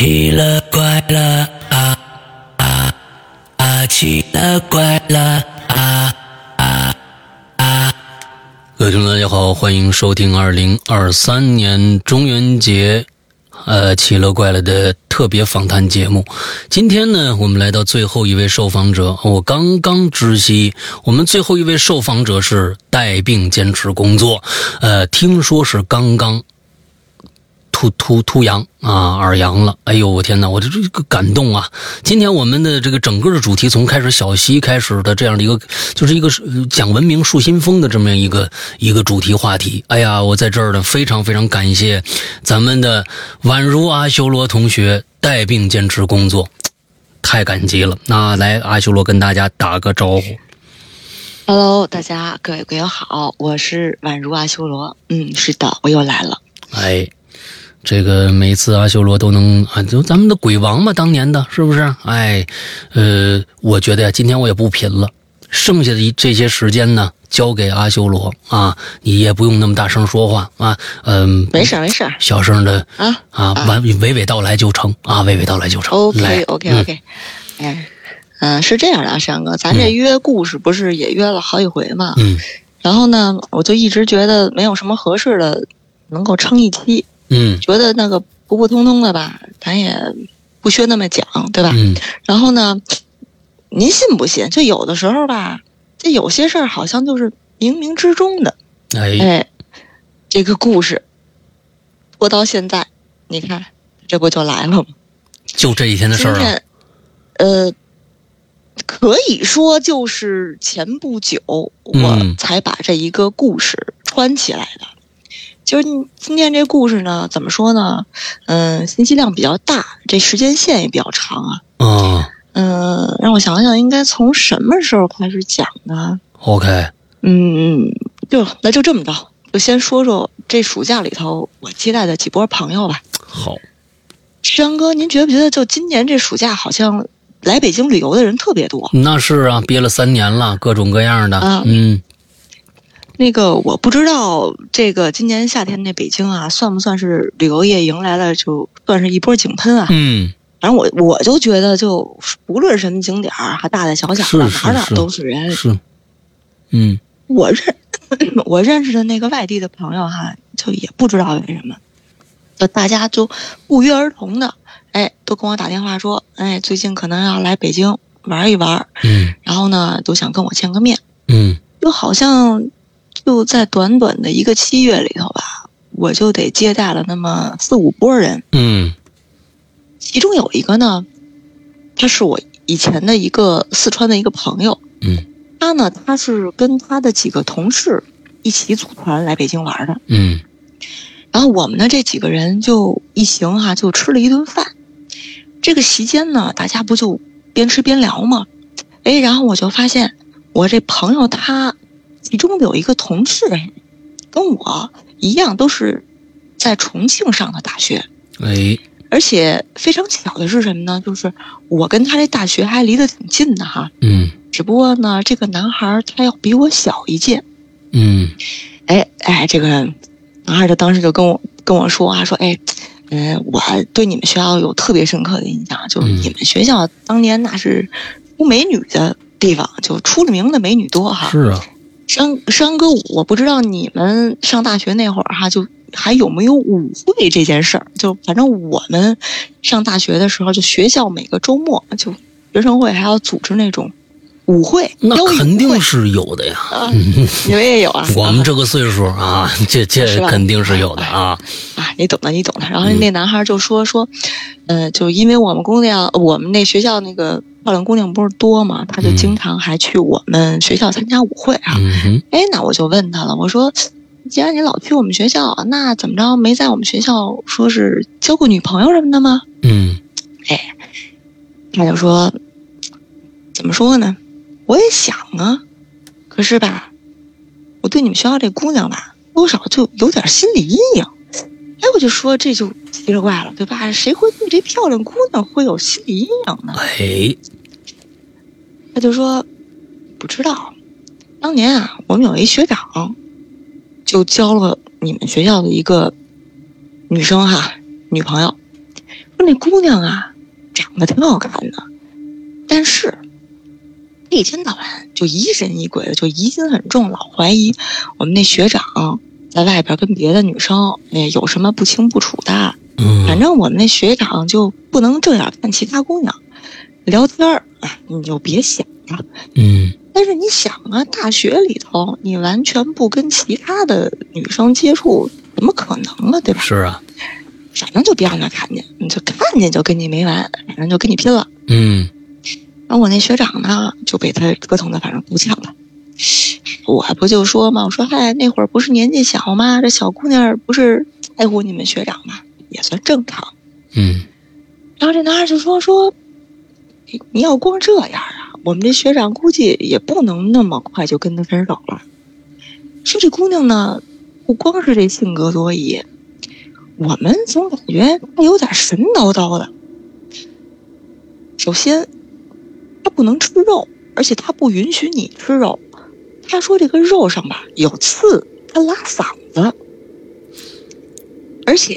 奇了怪了啊啊啊！奇了怪了啊啊啊！各位听众，大家好，欢迎收听二零二三年中元节，呃，奇了怪了的特别访谈节目。今天呢，我们来到最后一位受访者，我刚刚知悉，我们最后一位受访者是带病坚持工作，呃，听说是刚刚。突突突阳啊，耳阳了！哎呦，我天哪，我这这个感动啊！今天我们的这个整个的主题从开始小溪开始的这样的一个，就是一个讲文明树新风的这么样一个一个主题话题。哎呀，我在这儿呢，非常非常感谢咱们的宛如阿修罗同学带病坚持工作，太感激了。那来，阿修罗跟大家打个招呼。Hello，大家各位鬼友好，我是宛如阿修罗。嗯，是的，我又来了。哎。这个每次阿修罗都能啊，就咱们的鬼王嘛，当年的是不是？哎，呃，我觉得呀，今天我也不贫了，剩下的这些时间呢，交给阿修罗啊，你也不用那么大声说话啊，嗯，没事没事，小声的啊啊，完娓娓道来就成啊，娓娓道来就成。OK OK OK，哎，嗯，是这样的啊，山哥，咱这约故事不是也约了好几回嘛？嗯，然后呢，我就一直觉得没有什么合适的能够撑一期。嗯，觉得那个普普通通的吧，咱也不需要那么讲，对吧？嗯。然后呢，您信不信？就有的时候吧，这有些事儿好像就是冥冥之中的。哎。哎，这个故事拖到现在，你看，这不就来了吗？就这一天的事儿啊。呃，可以说就是前不久我才把这一个故事串起来的。嗯就是今天这故事呢，怎么说呢？嗯，信息量比较大，这时间线也比较长啊。嗯。嗯，让我想想，应该从什么时候开始讲呢？OK。嗯，就那就这么着，就先说说这暑假里头我接待的几波朋友吧。好。山哥，您觉不觉得就今年这暑假好像来北京旅游的人特别多？那是啊，憋了三年了，各种各样的。啊、嗯。那个我不知道，这个今年夏天那北京啊，算不算是旅游业迎来了，就算是一波井喷啊？嗯，反正我我就觉得，就不论什么景点儿，还大大小小的，哪哪都是人。是，嗯，我认 我认识的那个外地的朋友哈，就也不知道为什么，就大家就不约而同的，哎，都跟我打电话说，哎，最近可能要来北京玩一玩，嗯，然后呢，都想跟我见个面，嗯，就好像。就在短短的一个七月里头吧，我就得接待了那么四五波人。嗯，其中有一个呢，他是我以前的一个四川的一个朋友。嗯，他呢，他是跟他的几个同事一起组团来北京玩的。嗯，然后我们呢这几个人就一行哈、啊、就吃了一顿饭。这个席间呢，大家不就边吃边聊吗？哎，然后我就发现我这朋友他。其中有一个同事，跟我一样都是在重庆上的大学，哎，而且非常巧的是什么呢？就是我跟他这大学还离得挺近的哈，嗯，只不过呢，这个男孩他要比我小一届，嗯，哎哎，这个男孩他当时就跟我跟我说啊，说哎，嗯、呃，我对你们学校有特别深刻的印象，就是你们学校当年那是出美女的地方，就出了名的美女多哈，是啊。山山哥，我不知道你们上大学那会儿哈，就还有没有舞会这件事儿？就反正我们上大学的时候，就学校每个周末就学生会还要组织那种舞会，那肯定是有的呀。啊，你们也有啊？我们这个岁数啊，这 这肯定是有的啊。啊，你懂的，你懂的。然后那男孩就说说，呃，就因为我们姑娘，我们那学校那个。漂亮姑娘不是多嘛，他就经常还去我们学校参加舞会啊。嗯、哎，那我就问他了，我说，既然你老去我们学校，那怎么着没在我们学校说是交过女朋友什么的吗？嗯，哎，他就说，怎么说呢？我也想啊，可是吧，我对你们学校这姑娘吧，多少就有点心理阴影。哎，我就说这就奇了怪了，对吧？谁会对这漂亮姑娘会有心理阴影呢？哎，他就说不知道。当年啊，我们有一学长，就交了你们学校的一个女生哈女朋友，说那姑娘啊，长得挺好看的，但是一天到晚就疑神疑鬼的，就疑心很重，老怀疑我们那学长在外边跟别的女生哎有什么不清不楚的。嗯，反正我们那学长就不能正眼看其他姑娘聊天儿，哎，你就别想了。嗯但是你想啊，大学里头你完全不跟其他的女生接触，怎么可能啊？对吧？是啊，反正就别让他看见，你就看见就跟你没完，反正就跟你拼了。嗯然后我那学长呢，就被他折腾的反正够呛了。我不就说嘛，我说嗨，那会儿不是年纪小吗？这小姑娘不是爱护你们学长吗？也算正常。嗯然后这男孩就说说，你你要光这样啊，我们这学长估计也不能那么快就跟他分手了。说这姑娘呢，不光是这性格多疑，我们总感觉她有点神叨叨的。首先，她不能吃肉，而且他不允许你吃肉。他说这个肉上吧有刺，他拉嗓子。而且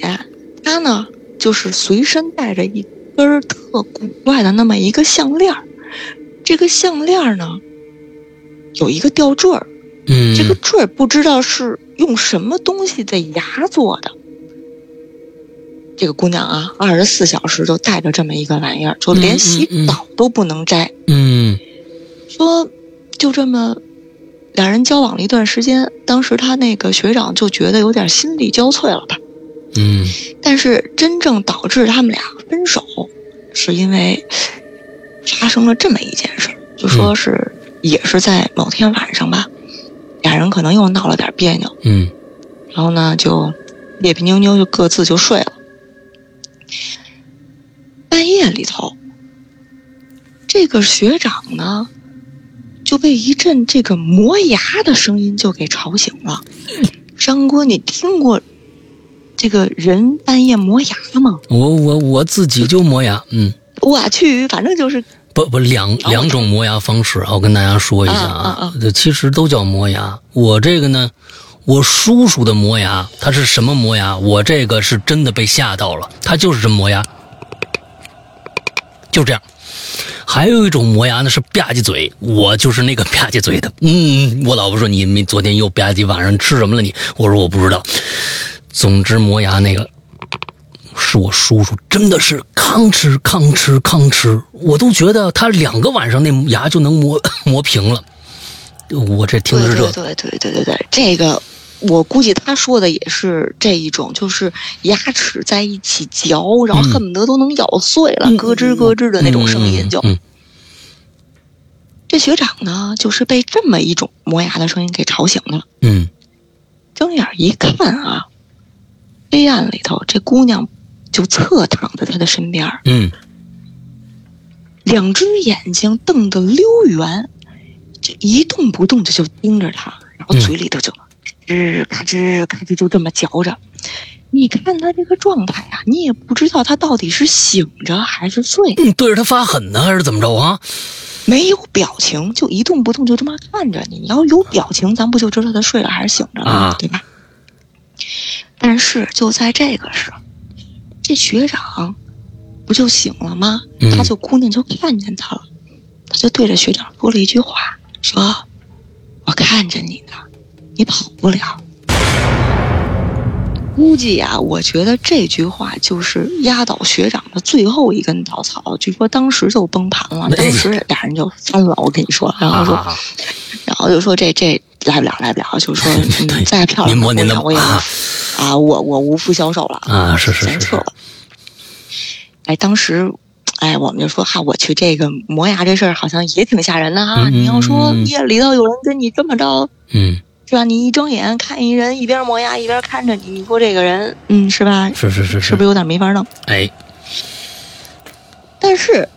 他呢，就是随身带着一根儿特古怪的那么一个项链儿。这个项链儿呢，有一个吊坠儿，嗯，这个坠儿不知道是用什么东西的牙做的。这个姑娘啊，二十四小时就带着这么一个玩意儿，就连洗澡都不能摘。嗯说就这么俩人交往了一段时间，当时他那个学长就觉得有点心力交瘁了吧。嗯但是真正导致他们俩分手，是因为发生了这么一件事儿，就说是也是在某天晚上吧，俩人可能又闹了点别扭，嗯然后呢就别别扭扭就各自就睡了。半夜里头，这个学长呢就被一阵这个磨牙的声音就给吵醒了。张哥，你听过这个人半夜磨牙吗？我我我自己就磨牙，嗯。我去，反正就是不不两两种磨牙方式啊，我跟大家说一下啊啊啊，啊这其实都叫磨牙。我这个呢，我叔叔的磨牙，他是什么磨牙？我这个是真的被吓到了，他就是这么磨牙，就这样。还有一种磨牙呢是吧唧嘴，我就是那个吧唧嘴的。嗯，我老婆说你你昨天又吧唧，晚上吃什么了你？我说我不知道。总之磨牙那个是我叔叔，真的是吭哧吭哧吭哧，我都觉得他两个晚上那牙就能磨磨平了。我这听的是这，对对对对对对，这个我估计他说的也是这一种，就是牙齿在一起嚼，然后嗯恨不得都能咬碎了，嗯咯吱咯吱的那种声音就。嗯这学长呢，就是被这么一种磨牙的声音给吵醒了。嗯睁眼一看啊，黑暗里头这姑娘就侧躺在他的身边儿，嗯两只眼睛瞪得溜圆，就一动不动的就盯着他，然后嘴里头就吱嘎吱嘎吱就这么嚼着。你看他这个状态啊，你也不知道他到底是醒着还是睡，你，对着他发狠呢，还是怎么着啊？没有表情，就一动不动就这么看着你。你要有表情，咱不就知道他睡了还是醒着了吗？啊对吧？但是就在这个时候，这学长不就醒了吗？嗯他就姑娘就看见他了，他就对着学长说了一句话，说：“我看着你呢，你跑不了。”估计呀、我觉得这句话就是压倒学长的最后一根稻草。据说当时就崩盘了，哎当时俩人就翻了。我跟你说，然后说，啊然后就说这这来不了，来不了，就说再漂亮您摸您的我也啊啊，我我无福消受了啊，是是是是。哎，当时，哎，我们就说哈，我去这个磨牙这事儿好像也挺吓人的哈。嗯你要说夜里头有人跟你这么着，嗯，是吧？你一睁眼看一人一边磨牙一边看着你，你说这个人，嗯，是吧？是是是是不是有点没法弄？哎，但是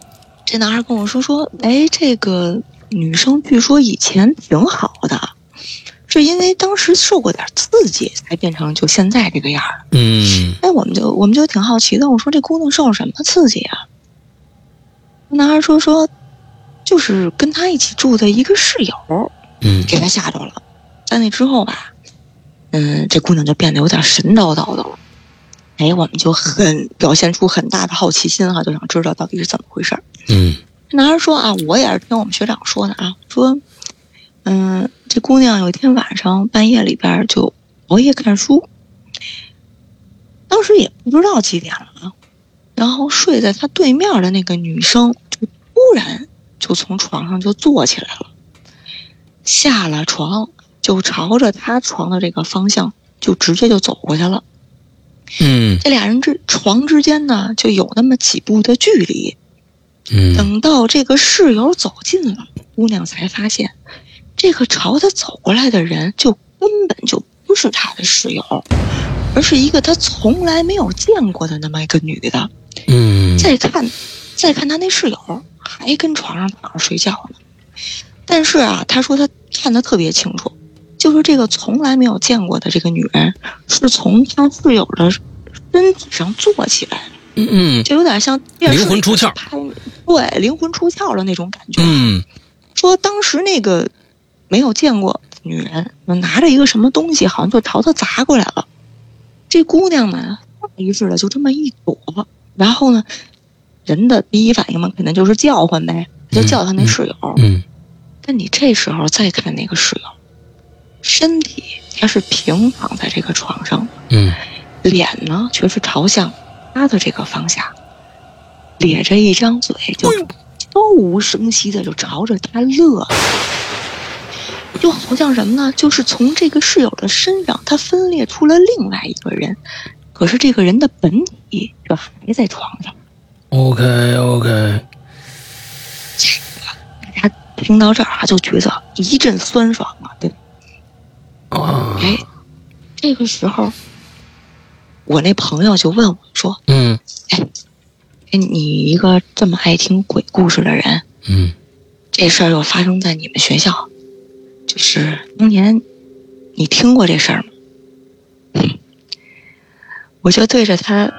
这男孩跟我说说，哎，这个女生据说以前挺好的，是因为当时受过点刺激才变成就现在这个样儿的。嗯哎，我们就我们就挺好奇的，我说这姑娘受了什么刺激啊？男孩说说，就是跟他一起住的一个室友嗯给他吓着了，在那之后吧，嗯，这姑娘就变得有点神叨叨的了。哎，我们就很表现出很大的好奇心哈，就想知道到底是怎么回事儿。嗯这男孩说啊，我也是听我们学长说的啊，说，嗯，这姑娘有一天晚上半夜里边就熬夜看书，当时也不知道几点了啊，然后睡在他对面的那个女生就突然就从床上就坐起来了，下了床就朝着他床的这个方向就直接就走过去了。嗯这俩人之床之间呢，就有那么几步的距离。嗯等到这个室友走近了，姑娘才发现，这个朝她走过来的人就根本就不是她的室友，而是一个她从来没有见过的那么一个女的。嗯再看，再看她那室友还跟床上躺着睡觉呢。但是啊，她说她看得特别清楚，就是这个从来没有见过的这个女人，是从她室友的身体上坐起来的。嗯嗯就有点像电视灵魂出窍对，灵魂出窍的那种感觉。嗯说当时那个没有见过的女人拿着一个什么东西，好像就朝她砸过来了。这姑娘呢，下意识的就这么一躲，然后呢，人的第一反应嘛，可能就是叫唤呗，就叫她那室友。嗯但你这时候再看那个室友，身体它是平躺在这个床上。嗯脸呢却是朝向他的这个方向，咧着一张嘴，就悄无声息的就朝着他乐，就好像什么呢？就是从这个室友的身上，他分裂出了另外一个人，可是这个人的本体却还在床上。，OK OK，大家听到这儿啊，就觉得一阵酸爽啊，对吧？啊哎，这个时候，我那朋友就问我说嗯：“哎，哎，你一个这么爱听鬼故事的人，嗯这事儿又发生在你们学校，就是当年，你听过这事儿吗？” 我就对着他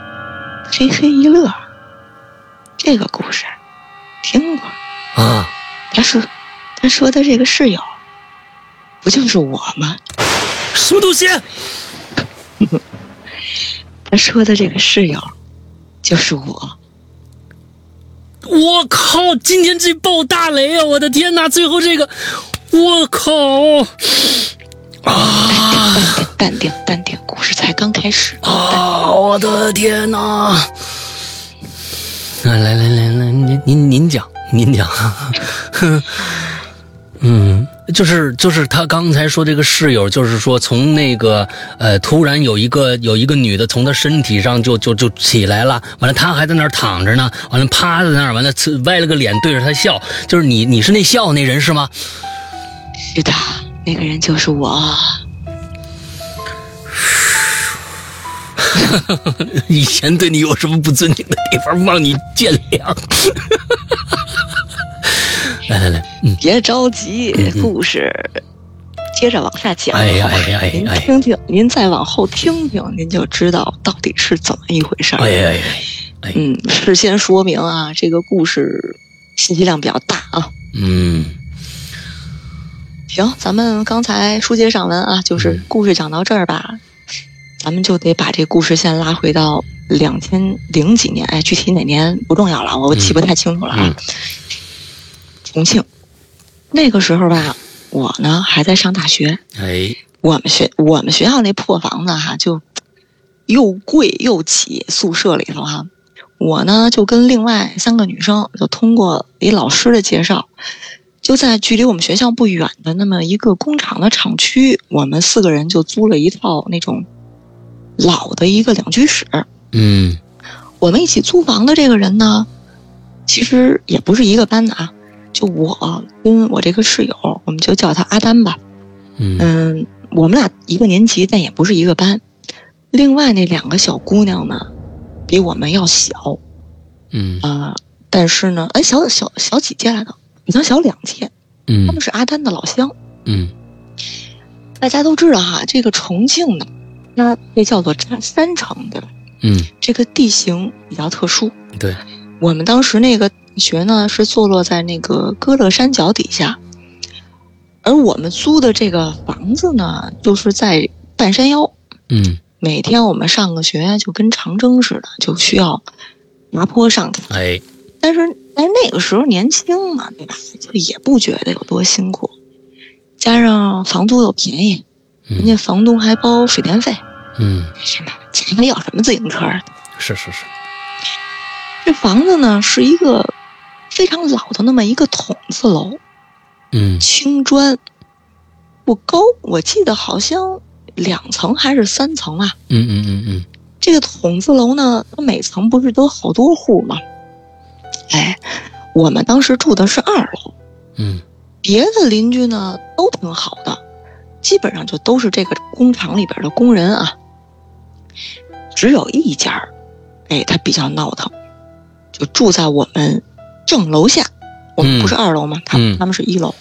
嘿嘿一乐。这个故事听过，啊他说他说的这个室友，不就是我吗？什么东西？他说的这个室友，就是我。我靠！今天这爆大雷啊！我的天哪！最后这个，我靠！啊淡定，淡定，故事才刚开始。啊！我的天哪！来来来来来，您您您讲，您讲。嗯，就是就是他刚才说这个室友，就是说从那个呃，突然有一个有一个女的从他身体上就就就起来了，完了他还在那儿躺着呢，完了趴在那儿，完了呲歪了个脸对着他笑，就是你你是那笑那人是吗？是的，那个人就是我。以前对你有什么不尊敬的地方，望你见谅。来来来，嗯，别着急，故事接着往下讲。哎呀哎呀哎您哎听听，您再往后听听，您就知道到底是怎么一回事儿。哎呀哎呀，哎嗯，事先说明啊，这个故事信息量比较大啊。嗯。行，咱们刚才书接上文啊，就是嗯。故事讲到这儿吧，咱们就得把这故事线拉回到两千零几年，哎，具体哪年不重要了，我记不太清楚了啊。嗯重庆那个时候吧，我呢还在上大学，哎我们学我们学校那破房子哈，就又贵又挤，宿舍里头哈。我呢就跟另外三个女生，就通过一老师的介绍，就在距离我们学校不远的那么一个工厂的厂区，我们四个人就租了一套那种老的一个两居室。嗯我们一起租房的这个人呢，其实也不是一个班的啊，就我跟我这个室友，我们就叫他阿丹吧。嗯嗯，我们俩一个年级，但也不是一个班。另外那两个小姑娘呢，比我们要小，嗯呃，但是呢，哎，小小小几届来的，比咱小两届。嗯他嗯们是阿丹的老乡。嗯大家都知道哈，这个重庆呢，它被叫做山山城，对吧？嗯，这个地形比较特殊。对，我们当时那个学呢是坐落在那个歌乐山脚底下，而我们租的这个房子呢，就是在半山腰。嗯每天我们上个学就跟长征似的，就需要爬坡上去。哎，但是但是那个时候年轻嘛，对吧？就也不觉得有多辛苦，加上房租又便宜，人家房东还包水电费，嗯，家里要什么自行车啊？是是是，这房子呢是一个非常老的那么一个筒子楼，嗯青砖，不高，我记得好像两层还是三层啊。嗯嗯嗯嗯这个筒子楼呢，它每层不是都好多户吗？哎，我们当时住的是二楼，嗯别的邻居呢都挺好的，基本上就都是这个工厂里边的工人啊。只有一家儿，哎，他比较闹腾，就住在我们正楼下。我们不是二楼吗？他们嗯他们是一楼。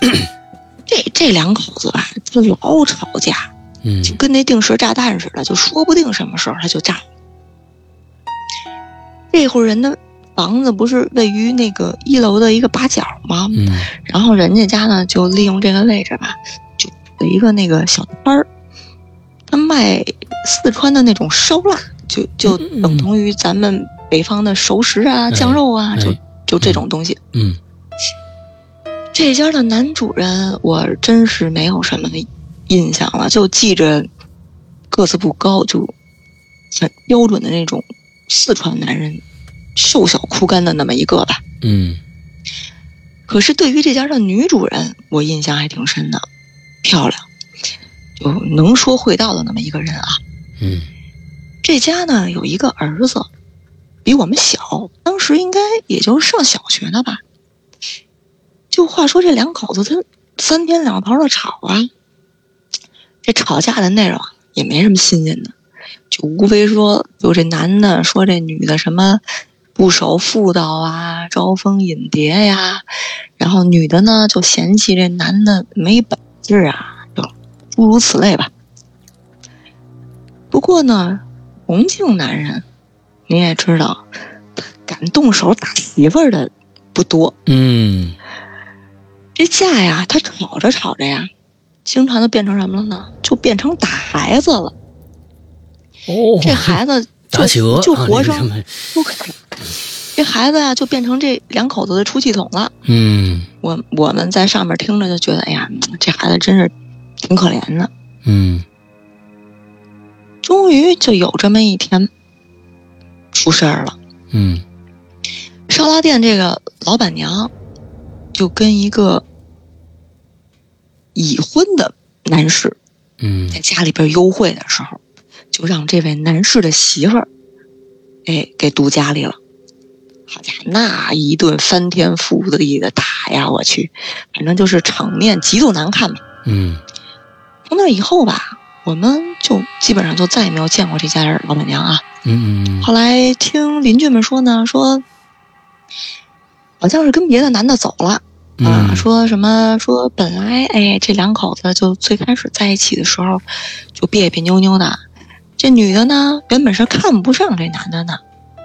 这这两口子吧，就老吵架，嗯就跟那定时炸弹似的，就说不定什么时候他就炸。这户人的房子不是位于那个一楼的一个八角吗？嗯然后人家家呢就利用这个位置吧，就有一个那个小摊儿，他卖四川的那种烧腊，就就等同于咱们北方的熟食啊、哎酱肉啊，哎就这种东西。嗯这家的男主人我真是没有什么印象了，就记着个子不高，就很标准的那种四川男人，瘦小枯干的那么一个吧。嗯可是对于这家的女主人，我印象还挺深的，漂亮，就能说会道的那么一个人啊。嗯这家呢有一个儿子，比我们小，当时应该也就上小学呢吧。就话说这两口子，他三天两头的吵啊，这吵架的内容也没什么新鲜的，就无非说，就这男的说这女的什么不守妇道啊，招蜂引蝶呀，然后女的呢就嫌弃这男的没本事啊，就诸如此类吧。不过呢，重庆男人，你也知道，敢动手打媳妇儿的不多。嗯这架呀，他吵着吵着呀，经常就变成什么了呢？就变成打孩子了。哦，这孩子 打企鹅就就活生，就这孩子呀，就变成这两口子的出气筒了。嗯我我们在上面听着就觉得，哎呀，这孩子真是挺可怜的。嗯终于就有这么一天，出事儿了。嗯烧腊店这个老板娘就跟一个已婚的男士嗯在家里边幽会的时候，就让这位男士的媳妇儿，哎，给堵家里了。好家伙，那一顿翻天覆地的打呀！我去，反正就是场面极度难看吧。嗯从那以后吧，我们就基本上就再也没有见过这家老板娘啊。嗯嗯后来听邻居们说呢，说好像是跟别的男的走了。啊，嗯说什么说本来哎，这两口子就最开始在一起的时候就别别扭扭的，这女的呢原本是看不上这男的呢，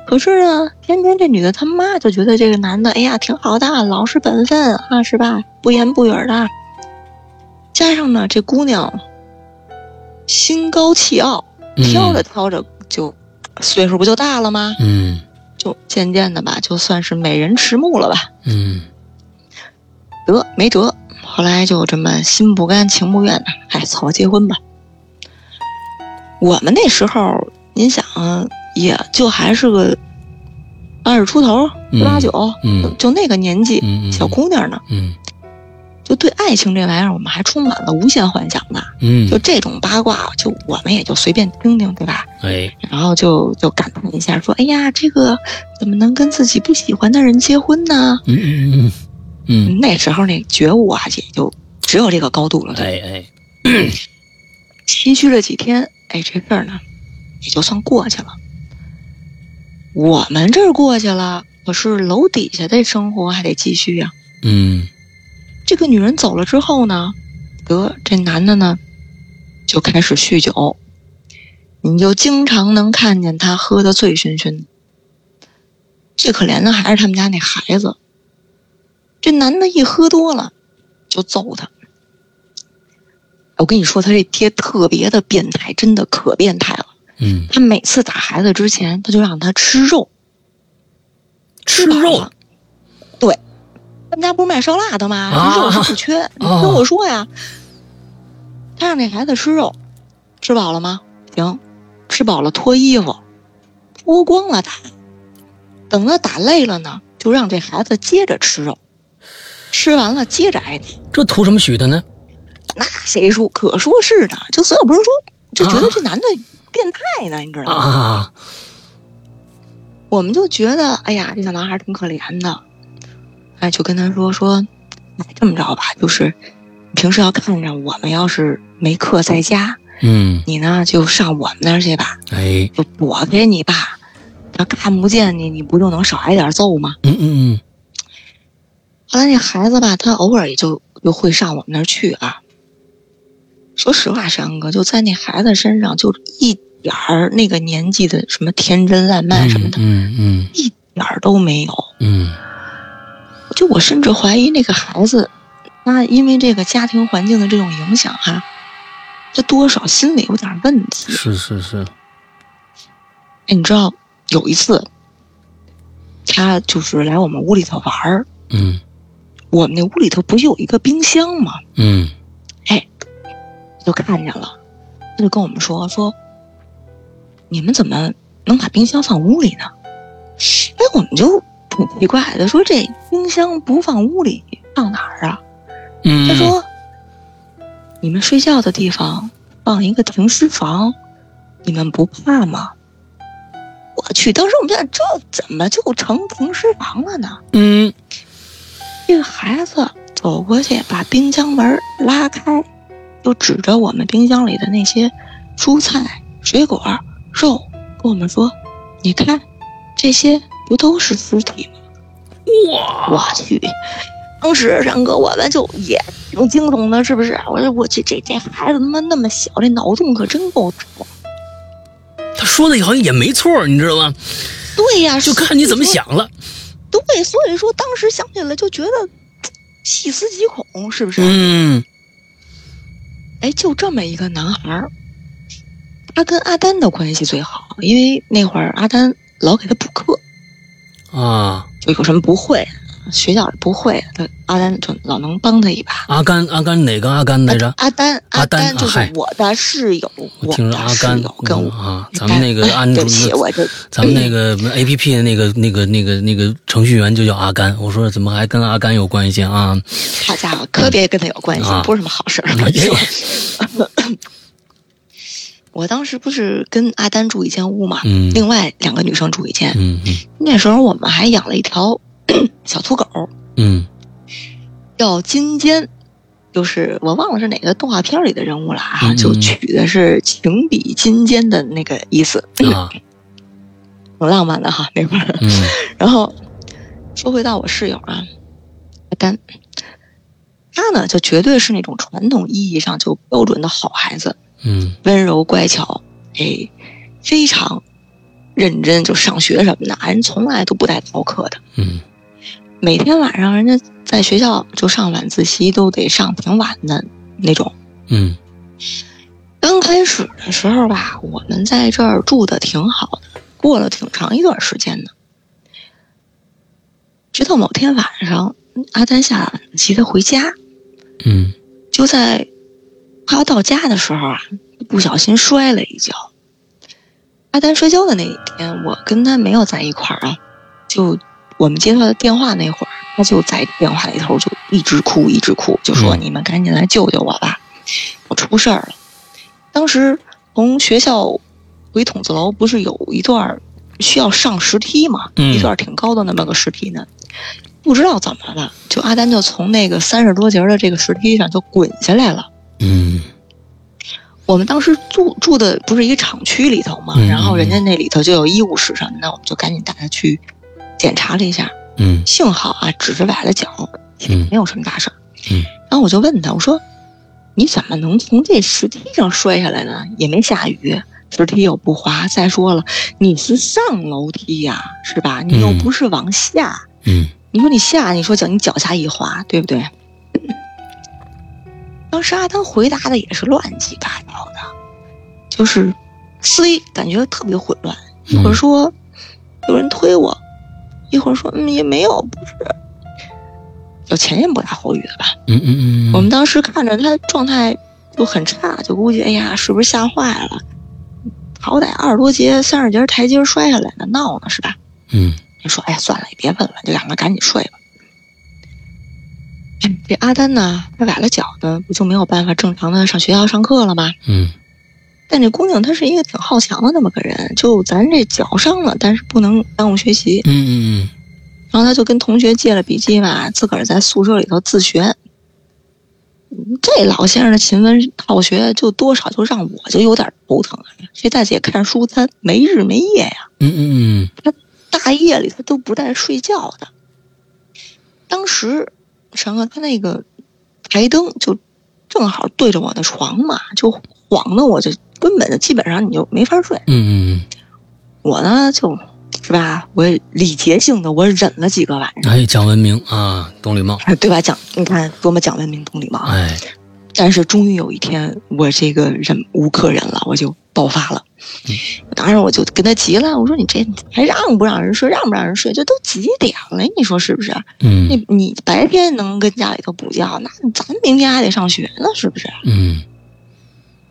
可是呢，偏偏这女的她妈就觉得这个男的哎呀挺好的，老实本分啊是吧，不言不语的，加上呢这姑娘心高气傲，挑着挑着就岁数不就大了吗？嗯。就渐渐的吧，就算是美人迟暮了吧。嗯。得没辙，后来就这么心不甘情不愿的，哎，凑合结婚吧。我们那时候，您想啊，也就还是个二十出头，嗯。十八九，嗯。就就那个年纪，嗯。小姑娘呢，嗯就对爱情这玩意儿，我们还充满了无限幻想呢。嗯就这种八卦，就我们也就随便听听，对吧？哎然后就就感叹一下，说：“哎呀，这个怎么能跟自己不喜欢的人结婚呢？”嗯嗯嗯嗯那时候那觉悟啊，也就只有这个高度了。对吧哎哎 唏嘘了几天，哎，这事儿呢，也就算过去了。我们这儿过去了，可是楼底下的生活还得继续呀、嗯这个女人走了之后呢，得这男的呢，就开始酗酒，你就经常能看见他喝得醉醺醺的。最可怜的还是他们家那孩子，这男的一喝多了就揍他。我跟你说，他这爹特别的变态，真的可变态了。嗯，他每次打孩子之前，他就让他吃肉，吃肉们家不是卖烧腊的吗？啊肉是不缺。你哦听我说呀，他让那孩子吃肉，吃饱了吗？行，吃饱了脱衣服，脱光了打。等他打累了呢，就让这孩子接着吃肉，吃完了接着挨打。这图什么许的呢？那谁说？可说是呢，就所有不是说就觉得这男的变态呢，你知道吗？啊，我们就觉得，哎呀，这小男孩挺可怜的，哎，就跟他说说，哎，这么着吧，就是平时要看着我们要是没课在家，嗯，你呢就上我们那儿去吧，哎，就躲给你爸，他看不见你，你不就能少挨点揍吗？嗯嗯后来那孩子吧，他偶尔也就就会上我们那儿去啊。说实话，山哥就在那孩子身上就一点儿那个年纪的什么天真烂漫什么的，嗯嗯一点儿都没有。嗯就我甚至怀疑那个孩子，他因为这个家庭环境的这种影响哈、他多少心里有点问嗯，题。是是是，哎，你知道有一次，他就是来我们屋里头玩儿，嗯我们那屋里头不是有一个冰箱吗？嗯哎就看见了，他就跟我们说说，你们怎么能把冰箱放屋里呢？哎，我们就挺 奇怪的，说这冰箱不放屋里放哪儿啊？嗯，他说：“你们睡觉的地方放一个停尸房，你们不怕吗？”我去，当时我们想，这怎么就成停尸房了呢？嗯这个孩子走过去，把冰箱门拉开，就指着我们冰箱里的那些蔬菜、水果、肉，跟我们说：“你看，这些不都是尸体吗？”哇，我去！当时山哥我们就也挺惊悚的，是不是？我说我去，这这孩子他妈那么小，这脑洞可真够大。他说的好像也没错，你知道吗？对呀，就看你怎么想了。对，所以说当时想起来就觉得细思极恐，是不是？嗯哎，就这么一个男孩儿，他跟阿丹的关系最好，因为那会儿阿丹老给他补课，啊，就有什么不会，学校不会，他阿甘就老能帮他一把。阿甘阿甘哪个阿甘来着？阿丹，阿丹丹就是我的室友，我听着阿甘友跟我。啊，咱们那个哎安卓对不起，我这咱们那个 A P P 的那个那个那个那个程序员就叫阿甘，我说怎么还跟阿甘有关系啊？好家伙，可别跟他有关系，啊不是什么好事儿。我当时不是跟阿丹住一间屋嘛，嗯另外两个女生住一间。嗯嗯那时候我们还养了一条 小土狗，嗯叫金坚，就是我忘了是哪个动画片里的人物了啊，就取的是情比金坚的那个意思，啊挺浪漫的哈那会儿。嗯 然后说回到我室友啊，阿丹，他呢就绝对是那种传统意义上就标准的好孩子，嗯温柔乖巧，哎，非常认真，就上学什么的，人从来都不带逃课的。嗯每天晚上人家在学校就上晚自习都得上挺晚的那种。嗯刚开始的时候吧，我们在这儿住的挺好的，过了挺长一段时间呢。直到某天晚上，阿丹下了晚自习，他回家，嗯就在快要到家的时候啊，不小心摔了一跤。阿丹摔跤的那一天，我跟他没有在一块儿啊，就我们接他的电话那会儿，他就在电话里头就一直哭，一直哭，就说：“嗯你们赶紧来救救我吧，我出事儿了。”当时从学校回筒子楼不是有一段儿需要上石梯嘛，嗯一段儿挺高的那么个石梯呢，不知道怎么了，就阿丹就从那个三十多节儿的这个石梯上就滚下来了。嗯我们当时住住的不是一个厂区里头嘛，嗯然后人家那里头就有医务室什么的，我们就赶紧带他去检查了一下，嗯幸好啊，只是崴了脚，嗯没有什么大事儿。嗯然后我就问他，我说你怎么能从这石梯上摔下来呢？也没下雨，石梯又不滑。再说了，你是上楼梯呀、是吧？你又嗯不是往下。嗯你说你下，你说脚你脚下一滑，对不对？当时阿丹回答的也是乱七八糟的，就是思维感觉特别混乱，一会儿说有人推我，一会儿说嗯也没有，不是，就前言不搭后语的吧。嗯嗯嗯，我们当时看着他状态就很差，就估计哎呀是不是吓坏了？好歹二十多节、三十节台阶摔下来呢，闹呢是吧？嗯你说哎呀算了，也别问了，就让他赶紧睡吧。哎这阿丹呢，他崴了脚呢，不就没有办法正常的上学校上课了吗？嗯但这姑娘她是一个挺好强的那么个人，就咱这脚伤了，但是不能耽误学习。嗯嗯然后她就跟同学借了笔记吧，自个儿在宿舍里头自学。嗯这老先生的勤奋好学，就多少就让我就有点头疼啊。这大姐看书，她没日没夜呀，嗯嗯嗯大夜里她都不带睡觉的。当时，成哥他那个台灯就正好对着我的床嘛，就晃的我就根本就基本上你就没法睡。嗯嗯，我呢就是吧，我礼节性的我忍了几个晚上，哎，讲文明啊，懂礼貌，对吧？讲你看多么讲文明懂礼貌。哎，但是终于有一天，我这个忍无可忍了，我就爆发了。当时我就跟他急了，我说：“你这还让不让人睡？让不让人睡？这都几点了？你说是不是？嗯你你白天能跟家里头补觉，那咱明天还得上学呢，是不是？嗯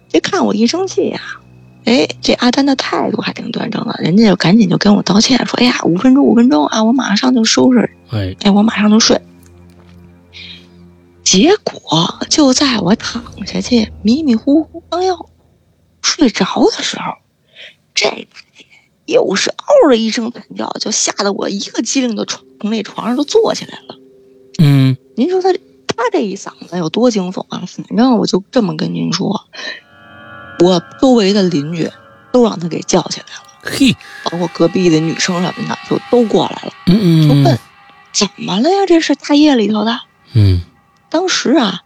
这看我一生气呀、哎，这阿丹的态度还挺端正的，人家就赶紧就跟我道歉，说：“哎呀，五分钟，五分钟啊，我马上就收拾，哎，哎，我马上就睡。”结果就在我躺下去迷迷糊糊刚要睡着的时候，这大姐又是嗷的一声惨叫，就吓得我一个机灵的从从那床上就坐起来了。嗯您说他他这一嗓子有多惊悚啊？反正我就这么跟您说，我周围的邻居都让他给叫起来了，嘿，包括隔壁的女生什么的，就都过来了，嗯嗯就问怎么了呀？这是大夜里头的。嗯当时啊，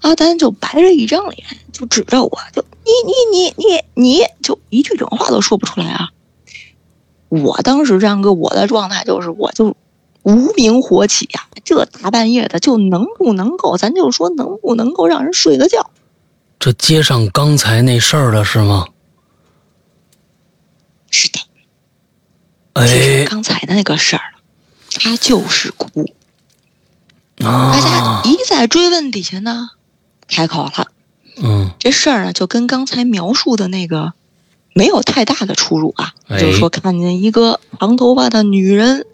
阿丹就白着一张脸，就指着我，就你你你你你，就一句整话都说不出来啊。我当时张哥，我的状态就是，我就无名火起呀、这大半夜的，就能不能够，咱就说能不能够让人睡个觉？这接上刚才那事儿了是吗？是的，哎就是刚才的那个事儿了，他就是哭。大家啊，一再追问底下呢，开口了。嗯这事儿呢，就跟刚才描述的那个没有太大的出入啊。哎就是说，看见一个长头发的女人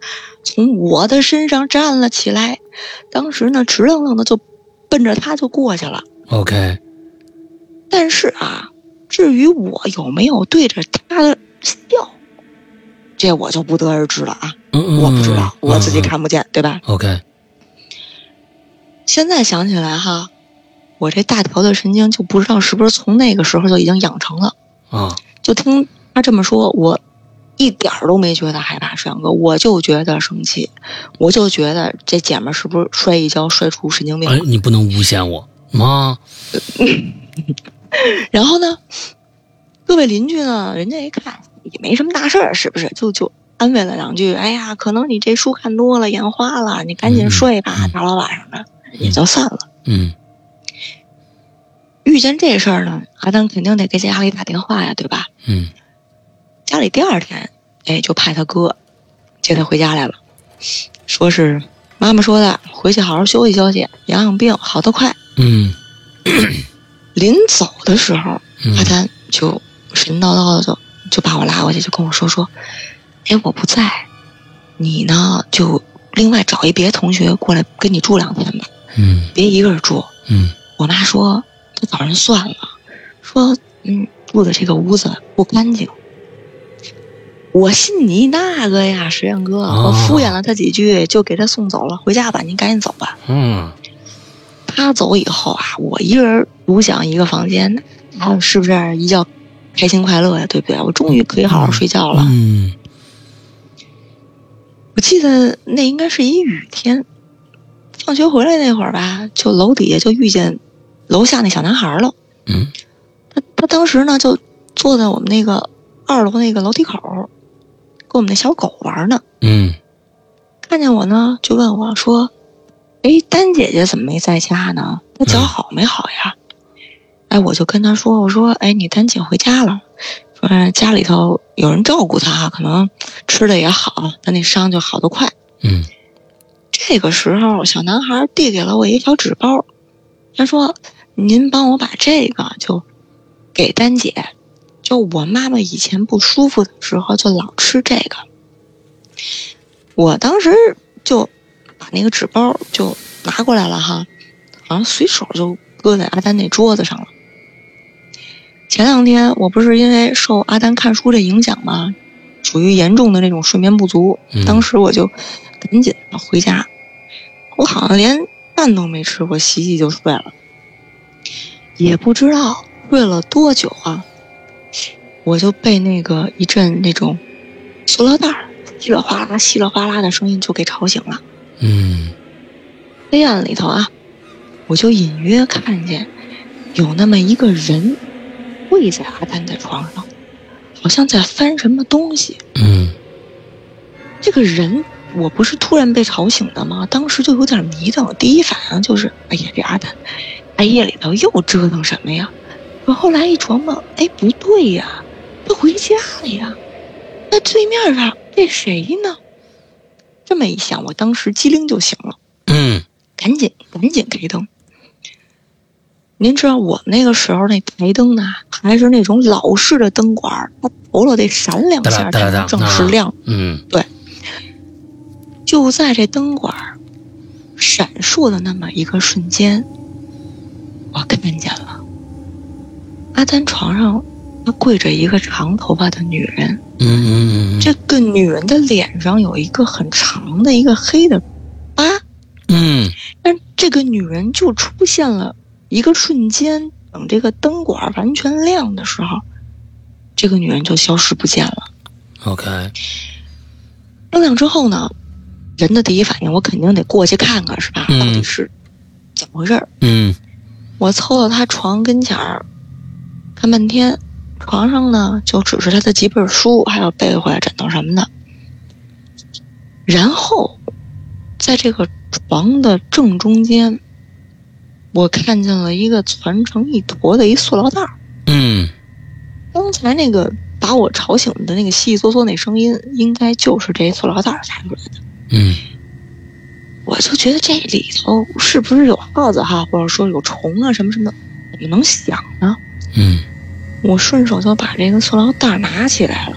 从我的身上站了起来，当时呢，直愣愣的就奔着他就过去了。，OK，但是啊，至于我有没有对着他的笑，这我就不得而知了啊。嗯嗯，我不知道，我自己嗯。看不见，对吧？OK，现在想起来哈，我这大条的神经就不知道是不是从那个时候就已经养成了。啊，就听他这么说，我一点儿都没觉得害怕，帅阳哥，我就觉得生气，我就觉得这姐们儿是不是摔一跤摔出神经病哎了？，你不能诬陷我，妈，然后呢，各位邻居呢，人家一看也没什么大事儿，是不是？就就安慰了两句，哎呀，可能你这书看多了，眼花了，你赶紧睡吧，嗯大老晚上的，也就散了。嗯遇见这事儿呢，阿丹肯定得给家里打电话呀，对吧？嗯家里第二天，哎，就派他哥接他回家来了，说是妈妈说的，回去好好休息休息，养养病，好的快。嗯临走的时候，阿嗯丹就神叨叨的就就把我拉过去，就跟我说说，哎，我不在，你呢就另外找一别的同学过来跟你住两天吧，嗯别一个人住。嗯我妈说，她找人算了，说嗯住的这个屋子不干净。我信你那个呀，石燕哥，哦我敷衍了他几句，就给他送走了。回家吧，您赶紧走吧。嗯他走以后啊，我一个人独享一个房间，那是不是一觉开心快乐呀？对不对？我终于可以好好睡觉了。嗯我记得那应该是一雨天，放学回来那会儿吧，就楼底下就遇见楼下那小男孩了。嗯他他当时呢就坐在我们那个二楼那个楼梯口，跟我们那小狗玩呢。嗯看见我呢，就问我说：“哎，丹姐姐怎么没在家呢？她脚好没好呀？哎，我就跟他说，我说，哎，你丹姐回家了，说家里头有人照顾他，可能吃的也好，她那伤就好得快。嗯这个时候，小男孩递给了我一小纸包，他说：“您帮我把这个就给丹姐，就我妈妈以前不舒服的时候就老吃这个。”我当时就把那个纸包就拿过来了哈，好像随手就搁在阿丹那桌子上了。前两天我不是因为受阿丹看书这影响嘛，属于严重的那种睡眠不足，嗯当时我就赶紧的回家，我好像连饭都没吃，我洗洗就睡了，也不知道睡了多久啊，我就被那个一阵那种塑料袋稀里哗啦、稀里哗啦的声音就给吵醒了。嗯黑暗里头啊，我就隐约看见有那么一个人跪在阿丹的床上，好像在翻什么东西。嗯这个人，我不是突然被吵醒的吗？当时就有点迷瞪，第一反应就是，哎呀，这阿丹半夜里头又折腾什么呀？可后来一琢磨，哎，不对呀，他回家了呀。那对面上这谁呢？这么一想，我当时机灵就醒了。嗯赶紧赶紧开灯。您知道我那个时候那台灯呢，还是那种老式的灯管儿，它头了得闪两下才能正式亮。嗯就在这灯管闪烁的那么一个瞬间，我看见了。阿丹床上，他跪着一个长头发的女人。嗯嗯这个女人的脸上有一个很长的一个黑的疤，嗯。但这个女人就出现了一个瞬间，等这个灯管完全亮的时候，这个女人就消失不见了。，OK，灯亮之后呢，人的第一反应我肯定得过去看看，是吧？嗯到底是怎么回事儿？嗯我凑到他床跟前儿，看半天，床上呢就只是他的几本书，还有被窝呀、枕头什么的。然后，在这个床的正中间，我看见了一个攒成一坨的一塑料袋儿。嗯刚才那个把我吵醒的那个悉悉嗦嗦那声音，应该就是这塑料袋儿发出来的。嗯我就觉得这里头是不是有耗子哈，或者说有虫啊什么什么，怎么能响呢？嗯我顺手就把这个塑料袋拿起来了，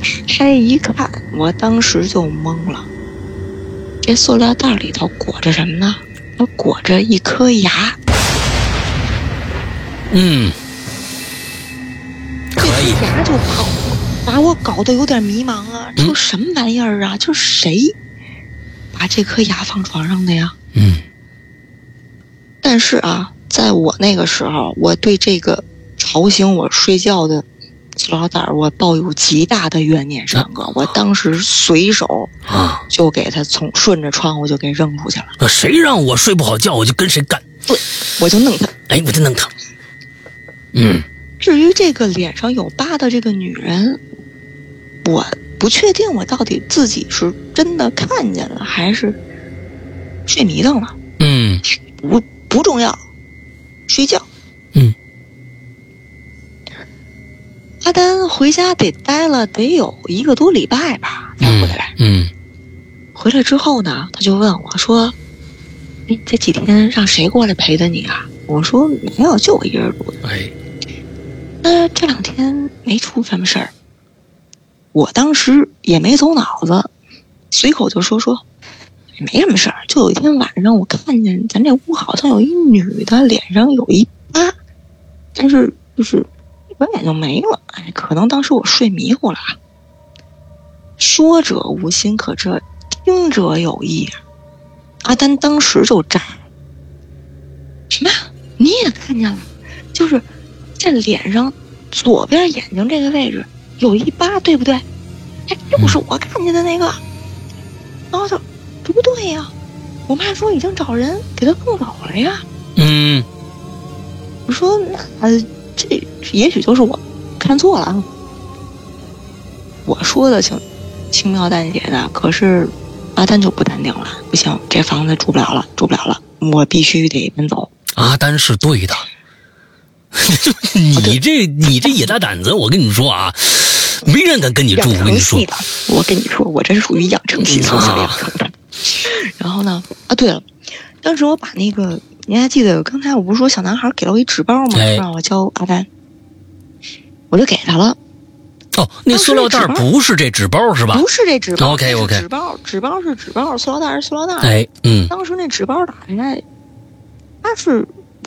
打开一看，我当时就懵了。这塑料袋里头裹着什么呢？它裹着一颗牙，嗯，这可以颗牙就把我把我搞得有点迷茫啊！嗯这什么玩意儿啊？就是谁把这颗牙放床上的呀？嗯但是啊，在我那个时候，我对这个吵醒我睡觉的塑料袋儿，我抱有极大的怨念。上哥，我当时随手啊，就给他从顺着窗户就给扔出去了，那谁让我睡不好觉，我就跟谁干，对我就弄他。哎，我就弄他。嗯至于这个脸上有疤的这个女人，我不确定我到底自己是真的看见了，还是睡迷瞪了，嗯不不重要，睡觉。嗯阿丹回家得待了得有一个多礼拜吧才回来。嗯回来之后呢，他就问我说：“哎，这几天让谁过来陪的你啊？”我说：“没有，就我一人住的。哎，那这两天没出什么事儿。”我当时也没走脑子，随口就说说：“没什么事儿，就有一天晚上我看见咱这屋好像有一女的脸上有一疤，但是就是一转眼就没了。哎，可能当时我睡迷糊了啊。”说者无心，可这听者有意！阿丹当时就炸，什么？你也看见了？就是这脸上左边眼睛这个位置有一疤，对不对？哎，又是我看见的那个。然后就不对呀，我妈说已经找人给他送走了呀。嗯我说那这也许就是我看错了啊。我说的轻轻描淡写的，可是阿丹就不淡定了，不行，这房子住不了了，住不了了，我必须得搬走。阿丹是对的，你这你这野大胆子，我跟你说啊，没人敢跟你住。我跟你说，我跟你说，我这是属于养成系，从小养成的。然后呢，啊，对了，当时我把那个，您还记得刚才我不是说小男孩给了我一纸包吗？让我教阿丹，我就给他了。哦，那塑料袋不是这纸包是吧？不是这纸包。OK OK。纸包纸包是纸包，塑料袋是塑料袋。哎，嗯。当时那纸包打开，它是。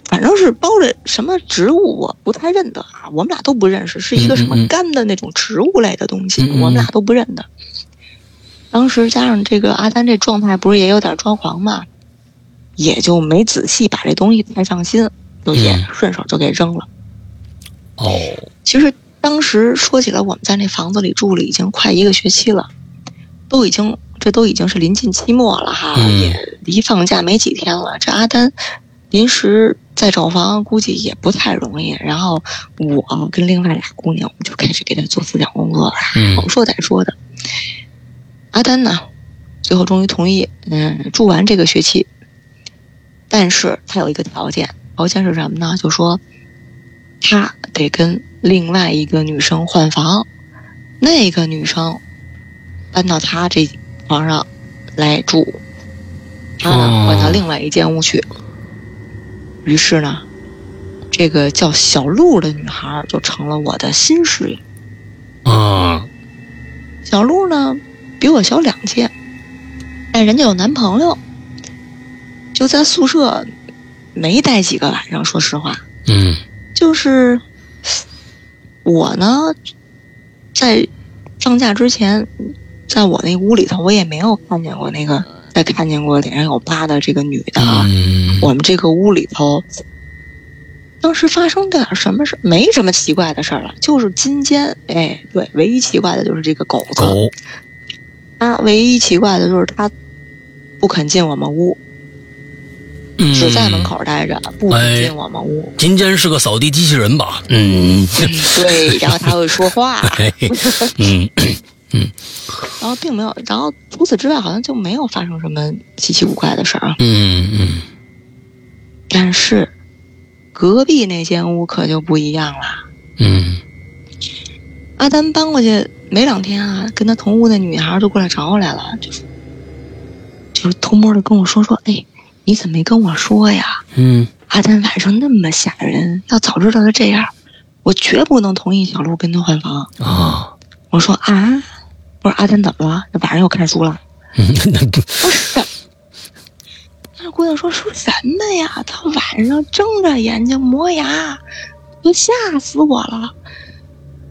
反正是包着什么植物，我不太认得啊。我们俩都不认识，是一个什么干的那种植物类的东西，我们俩都不认得。当时加上这个阿丹这状态，不是也有点装狂嘛，也就没仔细把这东西太上心，就也顺手就给扔了。哦，其实当时说起来，我们在那房子里住了已经快一个学期了，都已经这都已经是临近期末了哈，也离放假没几天了。这阿丹临时。再找房估计也不太容易，然后我跟另外俩姑娘，我们就开始给他做思想工作了。好说歹说的，阿丹呢，最后终于同意，嗯，住完这个学期。但是他有一个条件，条件是什么呢？就说他得跟另外一个女生换房，那个女生搬到他这房上来住，他呢换到另外一间屋去。于是呢，这个叫小鹿的女孩就成了我的新室友。啊，小鹿呢比我小两届，但人家有男朋友，就在宿舍没待几个晚上。说实话，嗯，就是我呢，在放假之前，在我那屋里头，我也没有看见过那个。再看见过脸上有疤的这个女的啊，我们这个屋里头，当时发生点什么事没什么奇怪的事儿了，就是今间，哎，对，唯一奇怪的就是这个狗子，它，唯一奇怪的就是它不肯进我们屋，只在门口待着，不肯进我们屋。金坚是个扫地机器人吧？嗯，对，然后他会说话，嗯。嗯，然后并没有，然后除此之外，好像就没有发生什么稀奇古怪的事儿啊。嗯嗯。但是，隔壁那间屋可就不一样了。嗯。阿丹搬过去没两天啊，跟他同屋那女孩就过来找我来了，就是就是偷摸的跟我说说，哎，你怎么没跟我说呀？嗯。阿丹晚上那么吓人，要早知道他这样，我绝不能同意小鹿跟他换房啊！我说啊。我说阿珍怎么了？那晚上又看书了？不是，那姑娘说说什么呀？他晚上睁着眼睛磨牙，都吓死我了。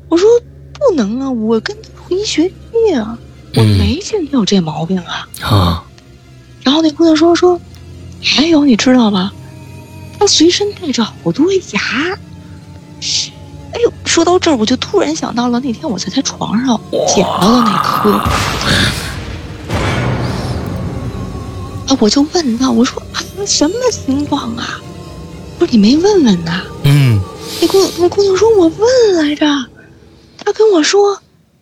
我说不能啊，我跟他同一学期啊，我没见他有这毛病啊。啊。然后那姑娘说说，还有你知道吗？他随身带着好多牙。哎呦，说到这儿，我就突然想到了那天我在他床上捡到的那颗。啊，我就问他，我说啊，什么情况啊？不是你没问问呐？嗯。那姑那姑娘说，我问来着，他跟我说，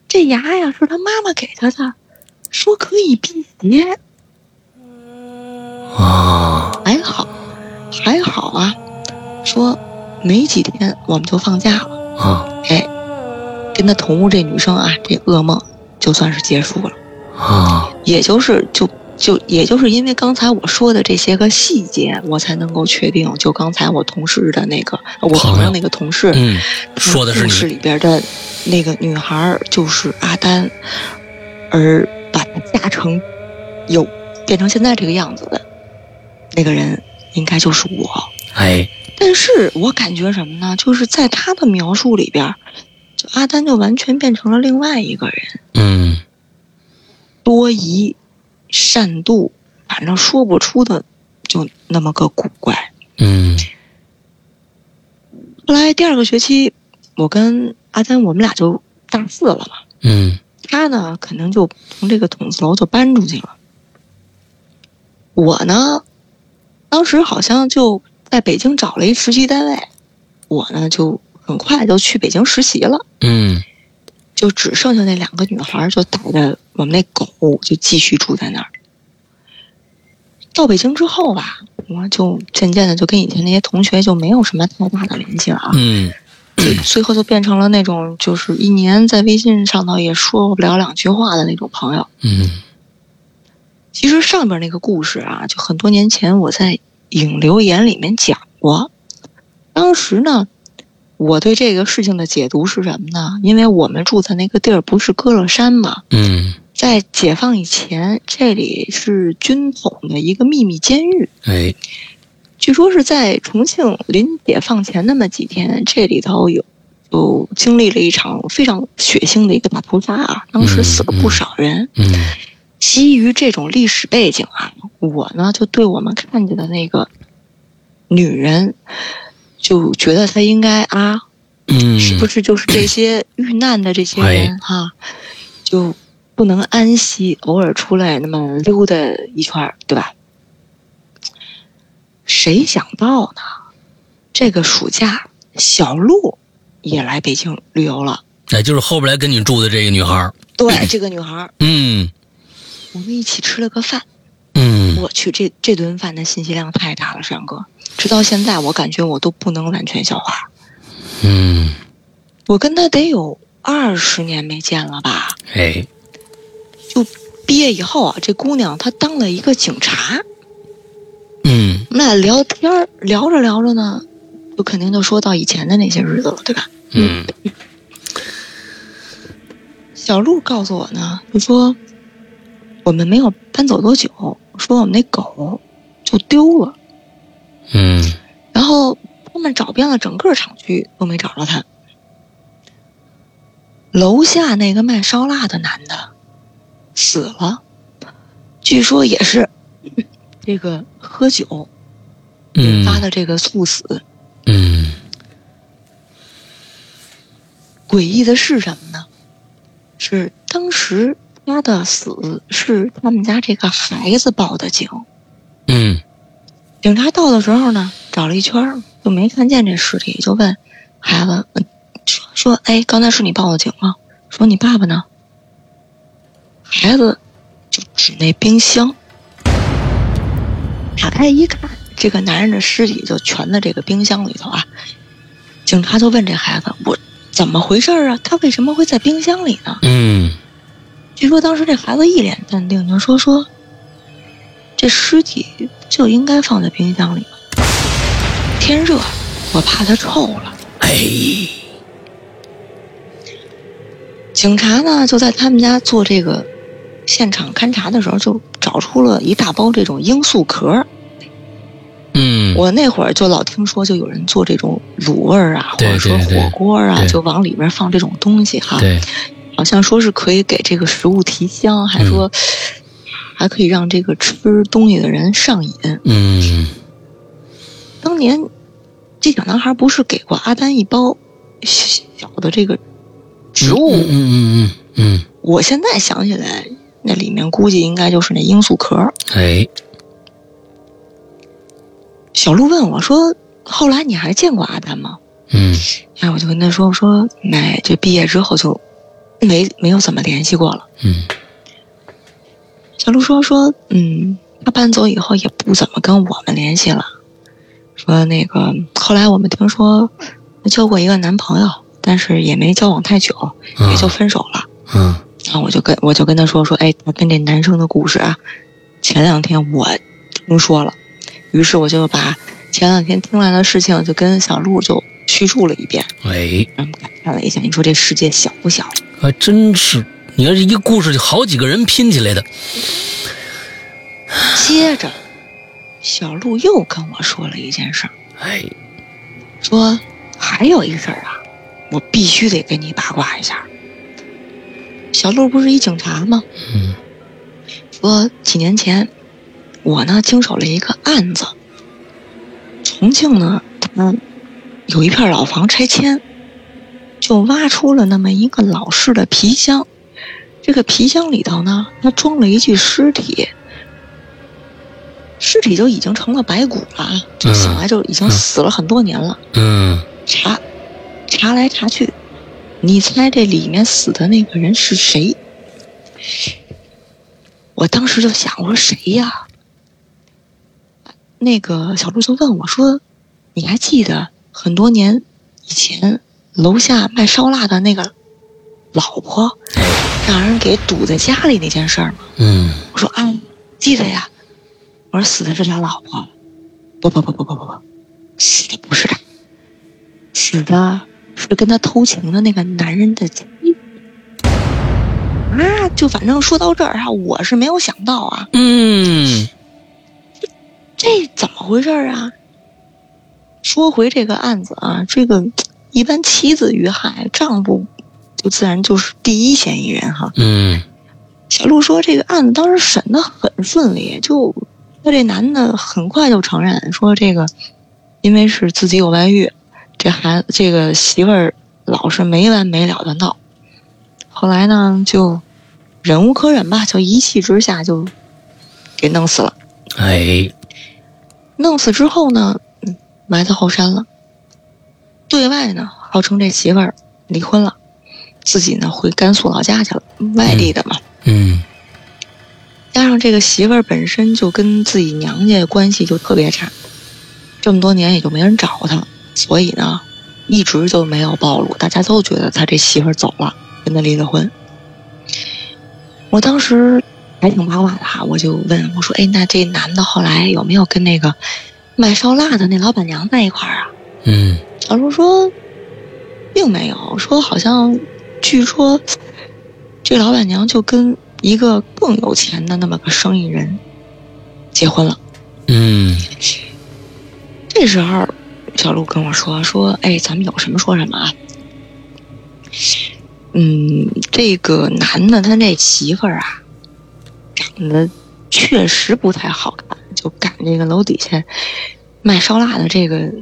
这牙呀是他妈妈给他的，说可以辟邪。啊。还好，还好啊，说没几天我们就放假了。啊，哎，跟他同屋这女生啊，这噩梦就算是结束了啊。也就是就就也就是因为刚才我说的这些个细节，我才能够确定，就刚才我同事的那个我朋友那个同事，嗯，说的是故事里边的那个女孩就是阿丹，而把她嫁成有变成现在这个样子的那个人，应该就是我。哎。但是我感觉什么呢？就是在他的描述里边，就阿丹就完全变成了另外一个人。嗯，多疑、善妒，反正说不出的，就那么个古怪。嗯。后来第二个学期，我跟阿丹我们俩就大四了嘛。嗯。他呢，可能就从这个筒子楼就搬出去了。我呢，当时好像就。在北京找了一实习单位，我呢就很快就去北京实习了。嗯，就只剩下那两个女孩，就带着我们那狗，就继续住在那儿。到北京之后吧，我，就渐渐的就跟以前那些同学就没有什么太大的联系了啊。嗯就最后就变成了那种就是一年在微信上头也说不了两句话的那种朋友。嗯其实上边那个故事啊，就很多年前我在影留言里面讲过。当时呢，我对这个事情的解读是什么呢？因为我们住的那个地儿不是歌乐山嘛，嗯，在解放以前，这里是军统的一个秘密监狱。哎，据说是在重庆临解放前那么几天，这里头有就经历了一场非常血腥的一个大屠杀啊，当时死了不少人。嗯基于这种历史背景啊，我呢就对我们看见的那个女人，就觉得她应该啊，嗯，是不是就是这些遇难的这些人哈、就不能安息，偶尔出来那么溜达一圈儿，对吧？谁想到呢？这个暑假，小鹿也来北京旅游了。哎，就是后边来跟你住的这个女孩对，这个女孩，嗯我们一起吃了个饭。嗯我去，这这顿饭的信息量太大了，山哥。直到现在，我感觉我都不能完全消化。嗯，我跟他得有二十年没见了吧？哎，就毕业以后啊，这姑娘她当了一个警察。嗯我们俩聊天聊着聊着呢，就肯定就说到以前的那些日子了，对吧？嗯小鹿告诉我呢，就说我们没有搬走多久，说我们那狗就丢了，嗯然后他们找遍了整个厂区都没找着它。楼下那个卖烧腊的男的死了，据说也是 这个喝酒引发嗯的这个猝死。嗯诡异的是什么呢？是当时他的死是他们家这个孩子报的警。嗯警察到的时候呢，找了一圈就没看见这尸体，就问孩子嗯说说：“哎，刚才是你报的警吗？说你爸爸呢？”孩子就指那冰箱，打开一看，这个男人的尸体就全在这个冰箱里头啊。警察就问这孩子：“我怎么回事啊？他为什么会在冰箱里呢？”嗯据说当时这孩子一脸淡定，就说说，这尸体就应该放在冰箱里嘛。天热，我怕它臭了。哎，警察呢就在他们家做这个现场勘查的时候，就找出了一大包这种罂粟壳。嗯，我那会儿就老听说，就有人做这种卤味儿啊，或者说火锅啊，就往里边放这种东西哈。对，好像说是可以给这个食物提香，还说还可以让这个吃东西的人上瘾。嗯当年这小男孩不是给过阿丹一包小的这个植物？嗯嗯嗯嗯我现在想起来，那里面估计应该就是那罂粟壳。嗯，哎，小鹿问我说：“后来你还见过阿丹吗嗯？”哎，我就跟他说：“我说，哎，这毕业之后就没没有怎么联系过了。嗯”小鹿说：“说，嗯，他搬走以后也不怎么跟我们联系了。说那个后来我们听说他交过一个男朋友，但是也没交往太久，也就分手了。嗯然后我就跟我就跟他说说，哎，他跟这男生的故事啊，前两天我听说了，于是我就把前两天听来的事情就跟小鹿就叙述了一遍，哎，让我们感叹了一下。你说这世界小不小？还真是，你看这一个故事就好几个人拼起来的，接着，小鹿又跟我说了一件事儿，哎，说还有一个事儿啊，我必须得跟你八卦一下。小鹿不是一警察吗？嗯说几年前，我呢经手了一个案子。重庆呢，他有一片老房拆迁，就挖出了那么一个老式的皮箱。这个皮箱里头呢，它装了一具尸体，尸体就已经成了白骨了，就醒来就已经死了很多年了。嗯查查来查去，你猜这里面死的那个人是谁？我当时就想，我说谁呀？那个小鹿就问我说：“你还记得很多年以前楼下卖烧腊的那个老婆让人给堵在家里那件事儿吗？”嗯我说：“啊，记得呀。”我说：“死的是他老婆。”不不不不不不不，死的不是他，死的是跟他偷情的那个男人的妻子。啊，就反正说到这儿啊，我是没有想到啊，嗯这怎么回事啊？说回这个案子啊，这个一般妻子遇害，丈夫就自然就是第一嫌疑人哈。嗯小陆说，这个案子当时审的很顺利，就那这男的很快就承认说这个，因为是自己有外遇，这孩子这个媳妇儿老是没完没了的闹，后来呢就忍无可忍吧，就一气之下就给弄死了。哎弄死之后呢，嗯，埋在后山了。对外呢，号称这媳妇儿离婚了，自己呢回甘肃老家去了，外地的嘛。嗯加上这个媳妇儿本身就跟自己娘家关系就特别差，这么多年也就没人找她，所以呢，一直就没有暴露。大家都觉得他这媳妇儿走了，跟他离了婚。我当时还挺八卦的哈，我就问我说：“哎，那这男的后来有没有跟那个卖烧腊的那老板娘在一块儿啊？”嗯小叔说，并没有，说好像，据说，这老板娘就跟一个更有钱的那么个生意人结婚了。嗯这时候，小鹿跟我说说，哎，咱们有什么说什么啊。嗯，这个男的他那媳妇儿啊，长得确实不太好看，就赶这个楼底下卖烧腊的这个，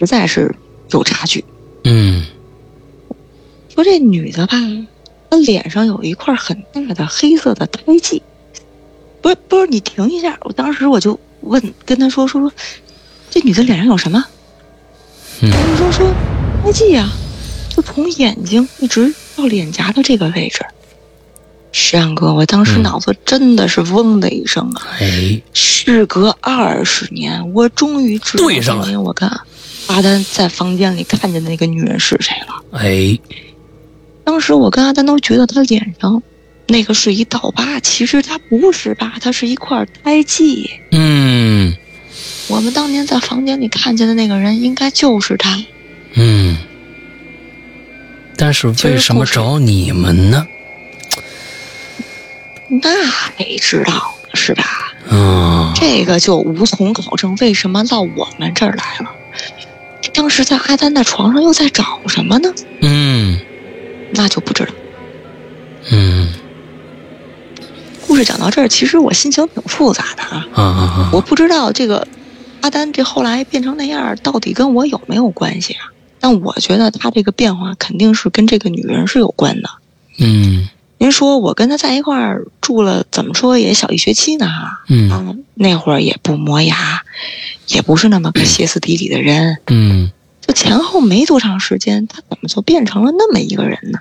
实在是有差距。嗯说这女的吧，她脸上有一块很大的黑色的胎记。不是不是，你停一下！我当时我就问，跟她说说说，这女的脸上有什么？嗯她就说说胎记呀、就从眼睛一直到脸颊的这个位置。石阳哥，我当时嗯脑子真的是嗡的一声啊！哎事隔二十年，我终于知道对上了当年我跟阿丹在房间里看见的那个女人是谁了。哎当时我跟阿丹都觉得他脸上那个是一道疤，其实它不是疤，它是一块胎记。嗯我们当年在房间里看见的那个人，应该就是他。嗯，但是为什么找你们呢？那得知道是吧？啊这个就无从考证，为什么到我们这儿来了？当时在阿丹的床上又在找什么呢？嗯那就不知道。嗯故事讲到这儿，其实我心情挺复杂的啊。啊啊啊！我不知道这个阿丹这后来变成那样，到底跟我有没有关系啊？但我觉得他这个变化肯定是跟这个女人是有关的。嗯您说我跟他在一块儿住了，怎么说也小一学期呢哈。嗯啊，那会儿也不磨牙，也不是那么个歇斯底里的人，嗯就前后没多长时间，他怎么就变成了那么一个人呢？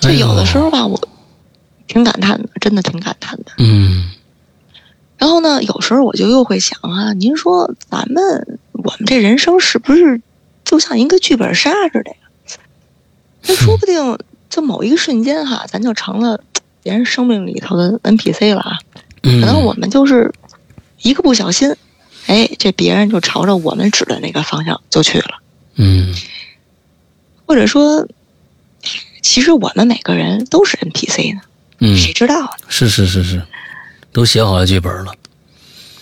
就有的时候吧，我挺感叹的，真的挺感叹的。嗯然后呢，有时候我就又会想啊，您说咱们我们这人生是不是就像一个剧本杀似的呀？那说不定就某一个瞬间哈，咱就成了别人生命里头的 NPC 了啊。嗯，可能我们就是一个不小心，哎，这别人就朝着我们指的那个方向就去了，嗯或者说，其实我们每个人都是 NPC 呢，嗯谁知道呢？是是是是，都写好了剧本了。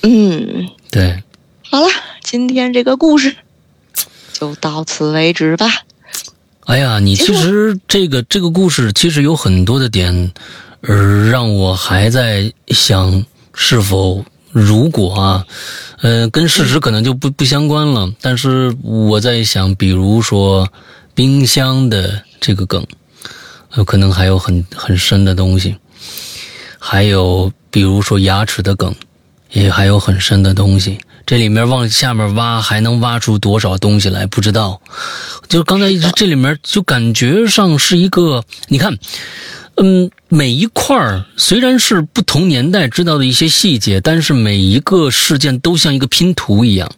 嗯，对，好了，今天这个故事就到此为止吧。哎呀，你其实这个这个故事其实有很多的点，呃，让我还在想是否如果啊，呃，跟事实可能就不不相关了。但是我在想，比如说冰箱的这个梗，呃，可能还有很很深的东西。还有比如说牙齿的梗，也还有很深的东西。这里面往下面挖，还能挖出多少东西来？不知道。就刚才一直这里面就感觉上是一个，你看，嗯，每一块儿虽然是不同年代知道的一些细节，但是每一个事件都像一个拼图一样。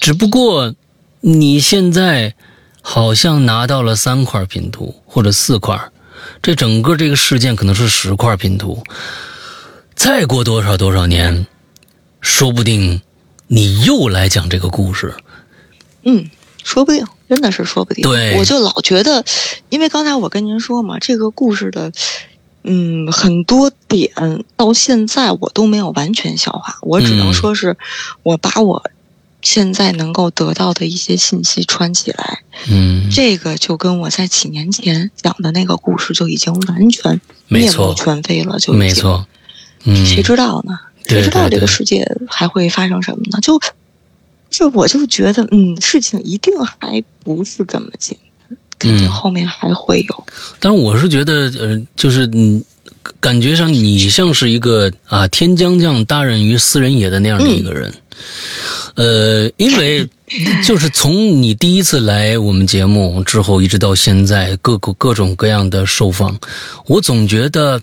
只不过你现在好像拿到了三块拼图或者四块，这整个这个事件可能是十块拼图。再过多少多少年，说不定你又来讲这个故事。嗯，说不定，真的是说不定。对，我就老觉得，因为刚才我跟您说嘛，这个故事的。嗯，很多点到现在我都没有完全消化，我只能说是，我把我现在能够得到的一些信息串起来。嗯，这个就跟我在几年前讲的那个故事就已经完全面目全非了，就没错。嗯，谁知道呢？谁知道这个世界还会发生什么呢？就就我就觉得，嗯，事情一定还不是这么简单。嗯，后面还会有。但是我是觉得，呃，就是嗯，感觉上你像是一个啊，天将降大任于斯人也的那样的一个人。呃，因为 就是从你第一次来我们节目之后，一直到现在，各个各种各样的受访，我总觉得，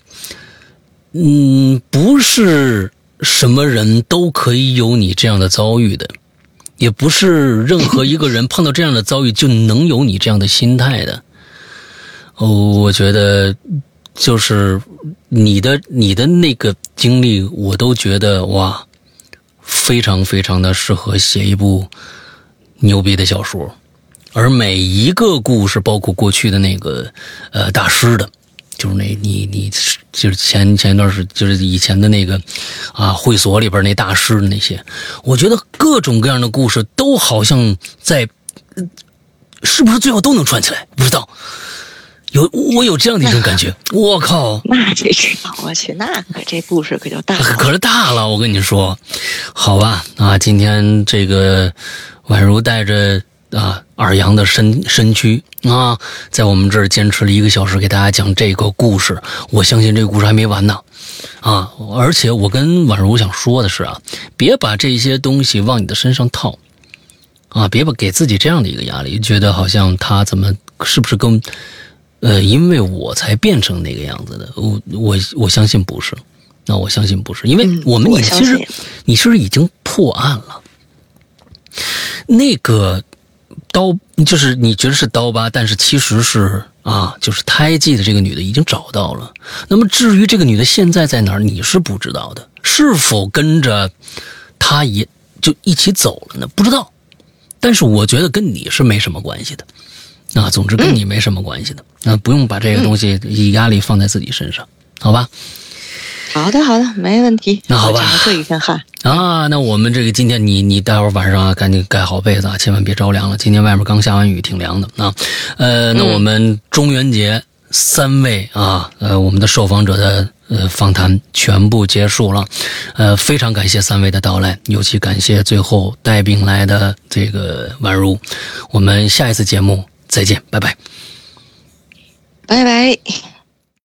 嗯，不是什么人都可以有你这样的遭遇的。也不是任何一个人碰到这样的遭遇就能有你这样的心态的。哦，我觉得就是你的你的那个经历，我都觉得哇，非常非常的适合写一部牛逼的小说。而每一个故事，包括过去的那个呃大师的。就是那，你你就是前前一段时就是以前的那个，啊，会所里边那大师那些，我觉得各种各样的故事都好像在，是不是最后都能串起来？不知道，有我有这样的一种感觉。我靠，那这是 我去，那可这故事可就大了，可是大了。我跟你说，好吧，啊，今天这个宛如带着。啊，二阳的身身躯啊，在我们这儿坚持了一个小时，给大家讲这个故事。我相信这个故事还没完呢，啊！而且我跟婉如想说的是啊，别把这些东西往你的身上套，啊，别把给自己这样的一个压力，觉得好像他怎么是不是跟，呃，因为我才变成那个样子的。我我我相信不是，那我相信不是，因为我们你其实你是不是已经破案了？那个。刀就是你觉得是刀疤，但是其实是啊，就是胎记的这个女的已经找到了。那么至于这个女的现在在哪儿，你是不知道的。是否跟着她也就一起走了呢？不知道。但是我觉得跟你是没什么关系的。啊，总之跟你没什么关系的。那不用把这个东西以压力放在自己身上，好吧？好的，好的，没问题。那好吧，这一身汗啊。那我们这个今天，你你待会儿晚上啊，赶紧盖好被子啊，千万别着凉了。今天外面刚下完雨，挺凉的啊。呃，那我们中元节三位啊，呃，我们的受访者的呃访谈全部结束了。呃，非常感谢三位的到来，尤其感谢最后带病来的这个宛如。我们下一次节目再见，拜拜，拜拜。